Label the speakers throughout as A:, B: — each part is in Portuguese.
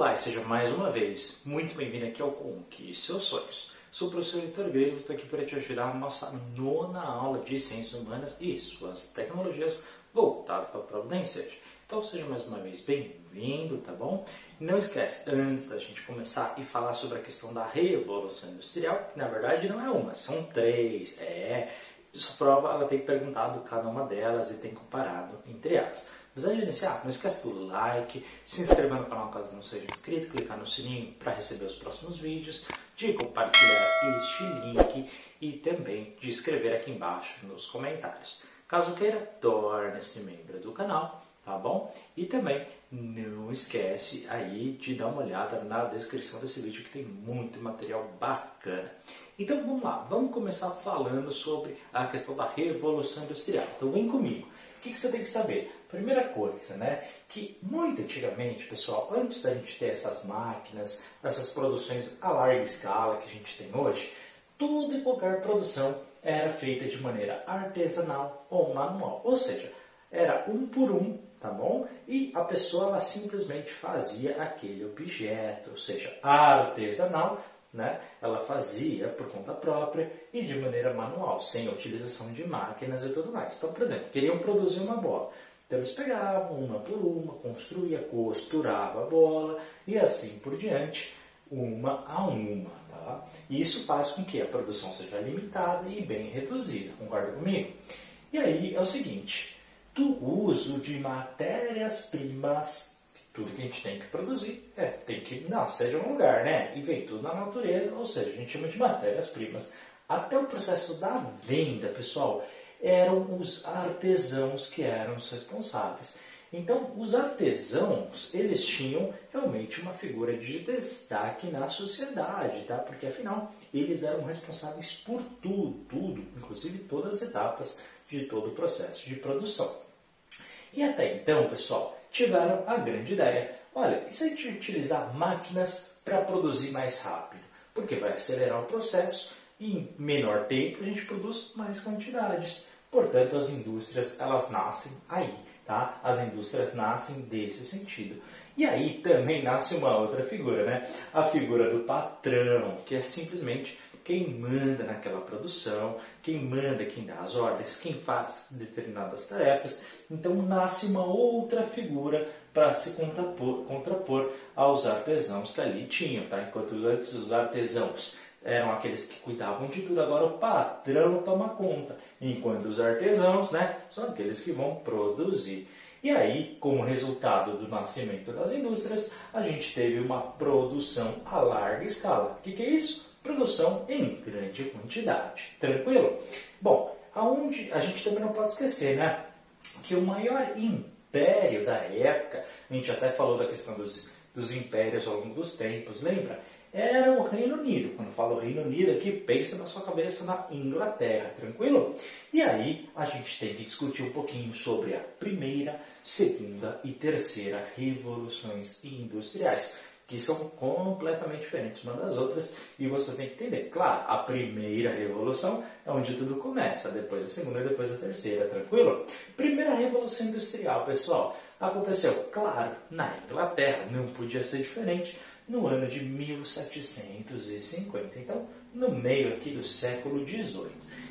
A: Olá e seja mais uma vez muito bem-vindo aqui ao Conquiste Seus Sonhos. Sou o professor Vitor Grego e estou aqui para te ajudar na nossa nona aula de Ciências Humanas e suas tecnologias voltado para a prova da Então seja mais uma vez bem-vindo, tá bom? Não esquece, antes da gente começar e falar sobre a questão da Revolução Industrial, que na verdade não é uma, são três, é... Sua prova ela tem perguntado cada uma delas e tem comparado entre elas. Mas antes de iniciar, não esquece do like, se inscrever no canal caso não seja inscrito, clicar no sininho para receber os próximos vídeos, de compartilhar este link e também de escrever aqui embaixo nos comentários. Caso queira, torne-se membro do canal, tá bom? E também não esquece aí de dar uma olhada na descrição desse vídeo que tem muito material bacana. Então vamos lá, vamos começar falando sobre a questão da Revolução Industrial. Então vem comigo. O que, que você tem que saber? Primeira coisa, né, que muito antigamente, pessoal, antes da gente ter essas máquinas, essas produções a larga escala que a gente tem hoje, toda e qualquer produção era feita de maneira artesanal ou manual. Ou seja, era um por um, tá bom? E a pessoa ela simplesmente fazia aquele objeto, ou seja, artesanal né, ela fazia por conta própria e de maneira manual, sem a utilização de máquinas e tudo mais. Então, por exemplo, queriam produzir uma bola. Então eles pegavam uma por uma, construía, costurava a bola e assim por diante, uma a uma. Tá? E isso faz com que a produção seja limitada e bem reduzida, concorda comigo? E aí é o seguinte, do uso de matérias-primas tudo que a gente tem que produzir é, tem que nascer de um lugar, né? E vem tudo na natureza, ou seja, a gente chama de matérias-primas. Até o processo da venda, pessoal, eram os artesãos que eram os responsáveis. Então, os artesãos, eles tinham realmente uma figura de destaque na sociedade, tá? Porque afinal, eles eram responsáveis por tudo, tudo, inclusive todas as etapas de todo o processo de produção. E até então, pessoal, tiveram a grande ideia. Olha, e se a gente utilizar máquinas para produzir mais rápido? Porque vai acelerar o processo e em menor tempo a gente produz mais quantidades. Portanto, as indústrias elas nascem aí, tá? As indústrias nascem desse sentido. E aí também nasce uma outra figura, né? A figura do patrão, que é simplesmente quem manda naquela produção, quem manda, quem dá as ordens, quem faz determinadas tarefas. Então nasce uma outra figura para se contrapor, contrapor aos artesãos que ali tinham. Tá? Enquanto antes os artesãos eram aqueles que cuidavam de tudo, agora o patrão toma conta, enquanto os artesãos né, são aqueles que vão produzir. E aí, como resultado do nascimento das indústrias, a gente teve uma produção a larga escala. O que, que é isso? produção em grande quantidade. Tranquilo? Bom, aonde a gente também não pode esquecer, né? Que o maior império da época, a gente até falou da questão dos, dos impérios ao longo dos tempos, lembra? Era o Reino Unido. Quando falo Reino Unido aqui, pensa na sua cabeça na Inglaterra, tranquilo? E aí a gente tem que discutir um pouquinho sobre a primeira, segunda e terceira revoluções industriais que são completamente diferentes uma das outras e você tem que entender. Claro, a primeira revolução é onde tudo começa, depois a segunda e depois a terceira, tranquilo? Primeira revolução industrial, pessoal, aconteceu, claro, na Inglaterra, não podia ser diferente, no ano de 1750, então no meio aqui do século XVIII.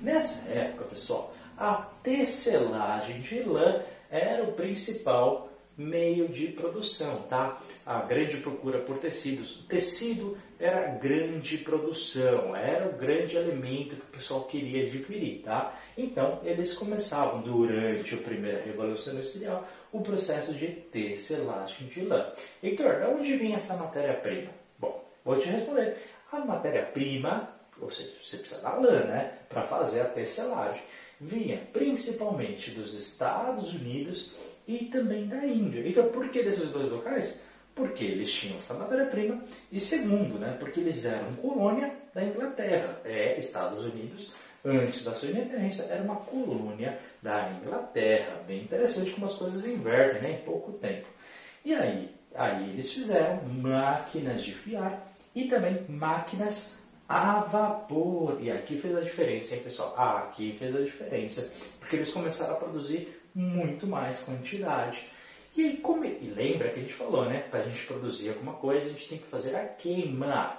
A: Nessa época, pessoal, a tecelagem de lã era o principal meio de produção, tá? A grande procura por tecidos. O tecido era grande produção, era o grande alimento que o pessoal queria adquirir, tá? Então, eles começavam durante a primeira revolução industrial o processo de tecelagem de lã. Heitor, de onde vinha essa matéria-prima? Bom, vou te responder. A matéria-prima, ou seja, você precisa da lã, né, para fazer a tecelagem, vinha principalmente dos Estados Unidos e também da Índia. Então, por que desses dois locais? Porque eles tinham essa matéria-prima e segundo, né, porque eles eram colônia da Inglaterra. É, Estados Unidos, antes da sua independência, era uma colônia da Inglaterra. Bem interessante como as coisas invertem né, em pouco tempo. E aí, aí eles fizeram máquinas de fiar e também máquinas a vapor. E aqui fez a diferença, hein, pessoal? Aqui fez a diferença, porque eles começaram a produzir muito mais quantidade. E E, como, e lembra que a gente falou, né? Para a gente produzir alguma coisa, a gente tem que fazer a queima.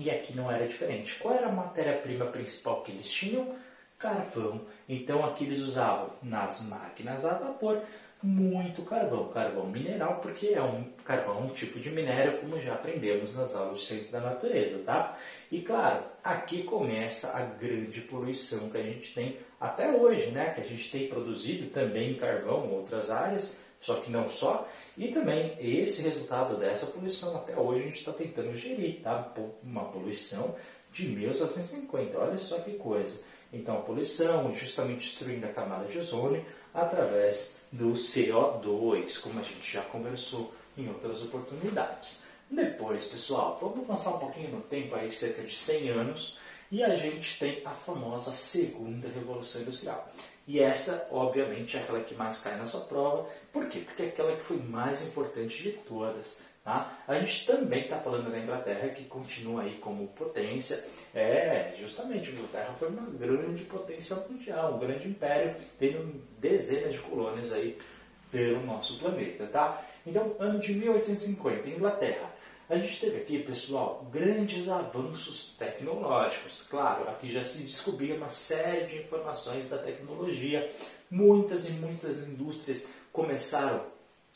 A: E aqui não era diferente. Qual era a matéria-prima principal que eles tinham? Carvão. Então aqui eles usavam nas máquinas a vapor muito carvão, carvão mineral, porque é um carvão, um tipo de minério, como já aprendemos nas aulas de ciência da natureza, tá? E claro, aqui começa a grande poluição que a gente tem até hoje, né? Que a gente tem produzido também carvão em outras áreas, só que não só. E também esse resultado dessa poluição até hoje a gente está tentando gerir, tá? Uma poluição de 1750, olha só que coisa. Então a poluição, justamente destruindo a camada de ozônio através do CO2, como a gente já conversou em outras oportunidades. Depois, pessoal, vamos avançar um pouquinho no tempo, aí cerca de 100 anos, e a gente tem a famosa segunda revolução industrial. E essa, obviamente, é aquela que mais cai na sua prova. Por quê? Porque é aquela que foi mais importante de todas. Tá? A gente também está falando da Inglaterra, que continua aí como potência. É, justamente, a Inglaterra foi uma grande potência mundial, um grande império, tendo dezenas de colônias aí pelo nosso planeta. Tá? Então, ano de 1850, Inglaterra. A gente teve aqui, pessoal, grandes avanços tecnológicos. Claro, aqui já se descobria uma série de informações da tecnologia. Muitas e muitas indústrias começaram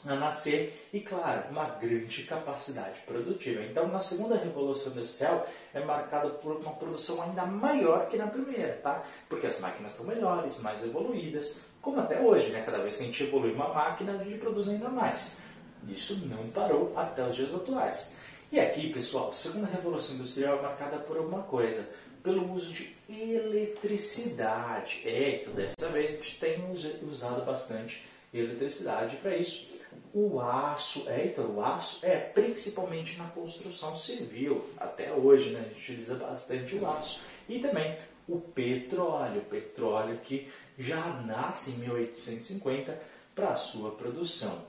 A: a nascer e, claro, uma grande capacidade produtiva. Então, na segunda revolução industrial é marcada por uma produção ainda maior que na primeira, tá? Porque as máquinas estão melhores, mais evoluídas, como até hoje, né? Cada vez que a gente evolui uma máquina, a gente produz ainda mais. Isso não parou até os dias atuais. E aqui, pessoal, a segunda revolução industrial é marcada por alguma coisa, pelo uso de eletricidade. É, então dessa vez a gente tem usado bastante eletricidade para isso. O aço, é, então, o aço é principalmente na construção civil, até hoje, né, a gente utiliza bastante o aço. E também o petróleo, o petróleo que já nasce em 1850 para a sua produção.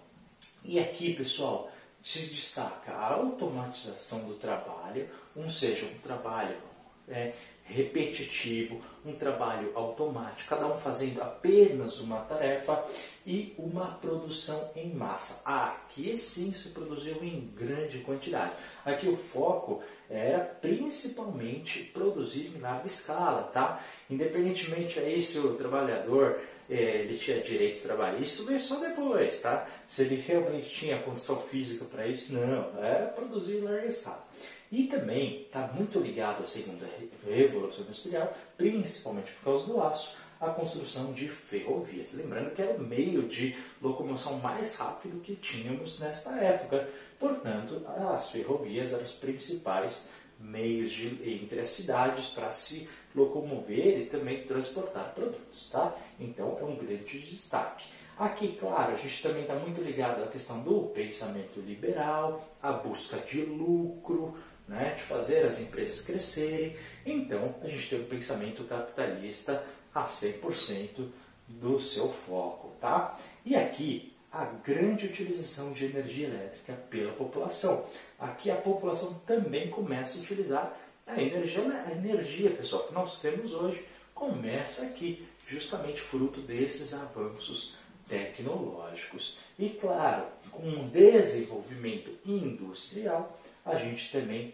A: E aqui, pessoal, se destaca a automatização do trabalho, um seja um trabalho é, repetitivo, um trabalho automático, cada um fazendo apenas uma tarefa e uma produção em massa. Aqui sim se produziu em grande quantidade. Aqui o foco era principalmente produzir em larga escala, tá? Independentemente aí se o trabalhador ele tinha direitos trabalhistas, isso veio só depois, tá? Se ele realmente tinha condição física para isso, não, era produzir em larga escala. E também está muito ligado à segunda revolução industrial, principalmente por causa do aço, a construção de ferrovias. Lembrando que era o meio de locomoção mais rápido que tínhamos nesta época. Portanto, as ferrovias eram os principais meios de, entre as cidades para se locomover e também transportar produtos. Tá? Então, é um grande destaque. Aqui, claro, a gente também está muito ligado à questão do pensamento liberal, a busca de lucro, né, de fazer as empresas crescerem. Então, a gente tem um pensamento capitalista a 100% do seu foco. Tá? E aqui, a grande utilização de energia elétrica pela população. Aqui a população também começa a utilizar a energia, a energia pessoal, que nós temos hoje, começa aqui, justamente fruto desses avanços tecnológicos. E claro, com o desenvolvimento industrial, a gente também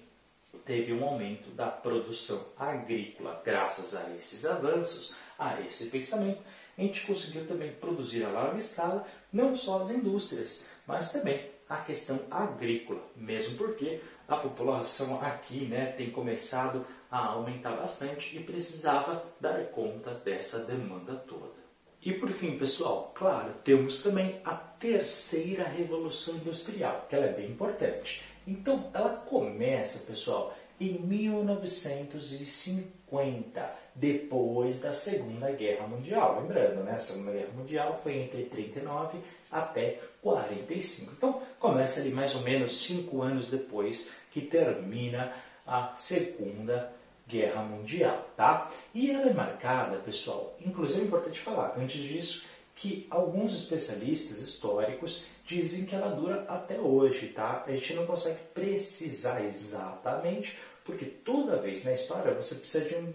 A: teve um aumento da produção agrícola. Graças a esses avanços, a esse pensamento, a gente conseguiu também produzir a larga escala não só as indústrias, mas também a questão agrícola, mesmo porque a população aqui né, tem começado a aumentar bastante e precisava dar conta dessa demanda toda. E por fim, pessoal, claro, temos também a terceira revolução industrial, que ela é bem importante. Então, ela começa, pessoal, em 1950, depois da Segunda Guerra Mundial. Lembrando, né? A Segunda Guerra Mundial foi entre 39 até 45. Então, começa ali mais ou menos cinco anos depois que termina a Segunda Guerra Mundial, tá? E ela é marcada, pessoal, inclusive é importante falar, antes disso, que alguns especialistas históricos dizem que ela dura até hoje, tá? A gente não consegue precisar exatamente, porque toda vez na história você precisa de um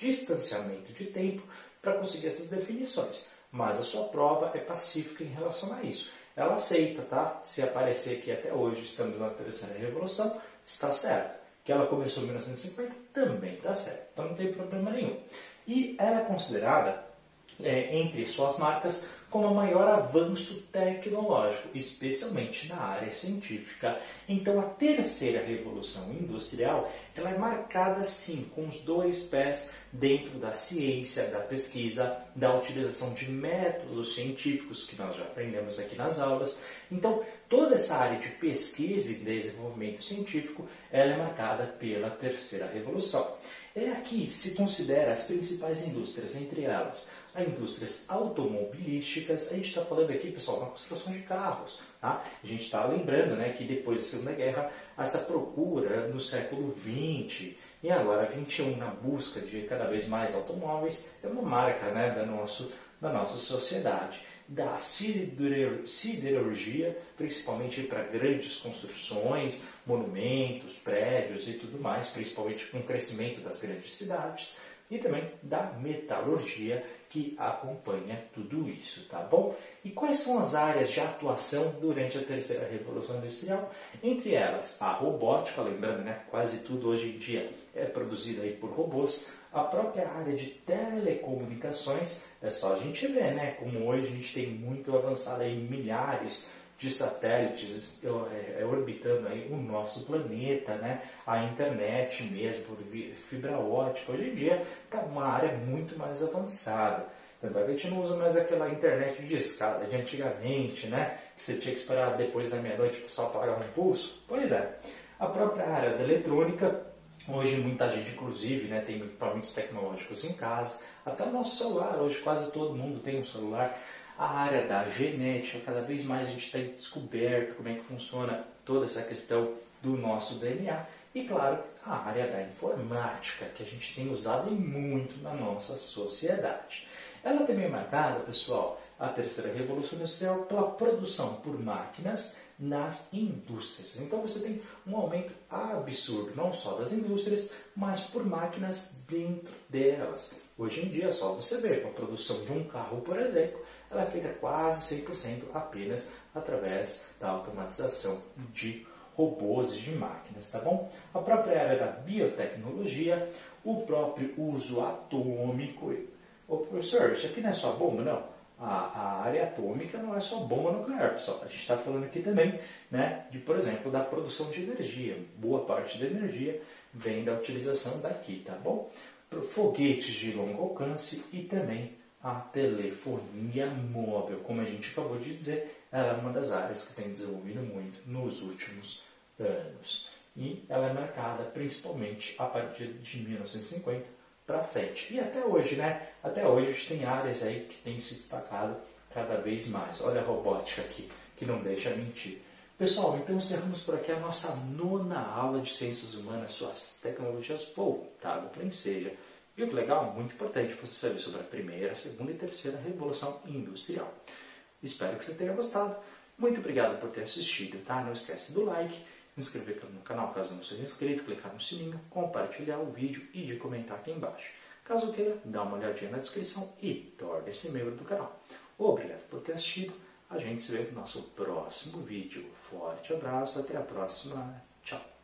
A: distanciamento de tempo para conseguir essas definições. Mas a sua prova é pacífica em relação a isso. Ela aceita, tá? Se aparecer que até hoje estamos na terceira revolução, está certo. Que ela começou em 1950, também está certo. Então não tem problema nenhum. E ela é considerada, é, entre suas marcas, como o maior avanço tecnológico, especialmente na área científica. Então, a terceira revolução industrial ela é marcada sim com os dois pés dentro da ciência, da pesquisa, da utilização de métodos científicos que nós já aprendemos aqui nas aulas. Então, toda essa área de pesquisa e desenvolvimento científico ela é marcada pela terceira revolução. É aqui se considera as principais indústrias, entre elas a indústrias automobilísticas. A gente está falando aqui, pessoal, na construção de carros. Tá? A gente está lembrando né, que depois da Segunda Guerra, essa procura no século XX e agora 21 na busca de cada vez mais automóveis é uma marca né, da, nosso, da nossa sociedade. Da siderurgia, principalmente para grandes construções, monumentos, prédios e tudo mais, principalmente com o crescimento das grandes cidades e também da metalurgia que acompanha tudo isso, tá bom? E quais são as áreas de atuação durante a terceira revolução industrial? Entre elas, a robótica, lembrando, né, quase tudo hoje em dia é produzido aí por robôs, a própria área de telecomunicações, é só a gente ver, né, como hoje a gente tem muito avançado aí milhares de satélites é, é, orbitando aí o nosso planeta, né? a internet mesmo, por fibra ótica. Hoje em dia está uma área muito mais avançada. Tanto é que a gente não usa mais aquela internet de escada de antigamente, né? que você tinha que esperar depois da meia-noite para o sol apagar um pulso. Pois é, a própria área da eletrônica, hoje muita gente inclusive né, tem equipamentos tecnológicos em casa, até o nosso celular, hoje quase todo mundo tem um celular a área da genética, cada vez mais a gente está descoberto como é que funciona toda essa questão do nosso DNA. E claro, a área da informática, que a gente tem usado muito na nossa sociedade. Ela também é marcada, pessoal, a terceira revolução industrial pela produção por máquinas nas indústrias. Então você tem um aumento absurdo, não só das indústrias, mas por máquinas dentro delas. Hoje em dia, é só você ver, com a produção de um carro, por exemplo, ela é feita quase 100% apenas através da automatização de robôs e de máquinas, tá bom? A própria área da biotecnologia, o próprio uso atômico. Ô professor, isso aqui não é só bomba, não. A, a área atômica não é só bomba nuclear, pessoal. A gente está falando aqui também, né, de, por exemplo, da produção de energia. Boa parte da energia vem da utilização daqui, tá bom? Foguetes de longo alcance e também a telefonia móvel. Como a gente acabou de dizer, ela é uma das áreas que tem desenvolvido muito nos últimos anos. E ela é marcada principalmente a partir de 1950 para frente. E até hoje, né? Até hoje tem áreas aí que têm se destacado cada vez mais. Olha a robótica aqui, que não deixa mentir. Pessoal, então encerramos por aqui a nossa nona aula de Ciências Humanas, suas tecnologias voltadas para o Enseja. Viu que legal? Muito importante você saber sobre a primeira, segunda e terceira revolução industrial. Espero que você tenha gostado. Muito obrigado por ter assistido, tá? Não esquece do like, inscrever no canal caso não seja inscrito, clicar no sininho, compartilhar o vídeo e de comentar aqui embaixo. Caso queira, dá uma olhadinha na descrição e torne-se membro do canal. Obrigado por ter assistido. A gente se vê no nosso próximo vídeo. Forte abraço, até a próxima. Tchau.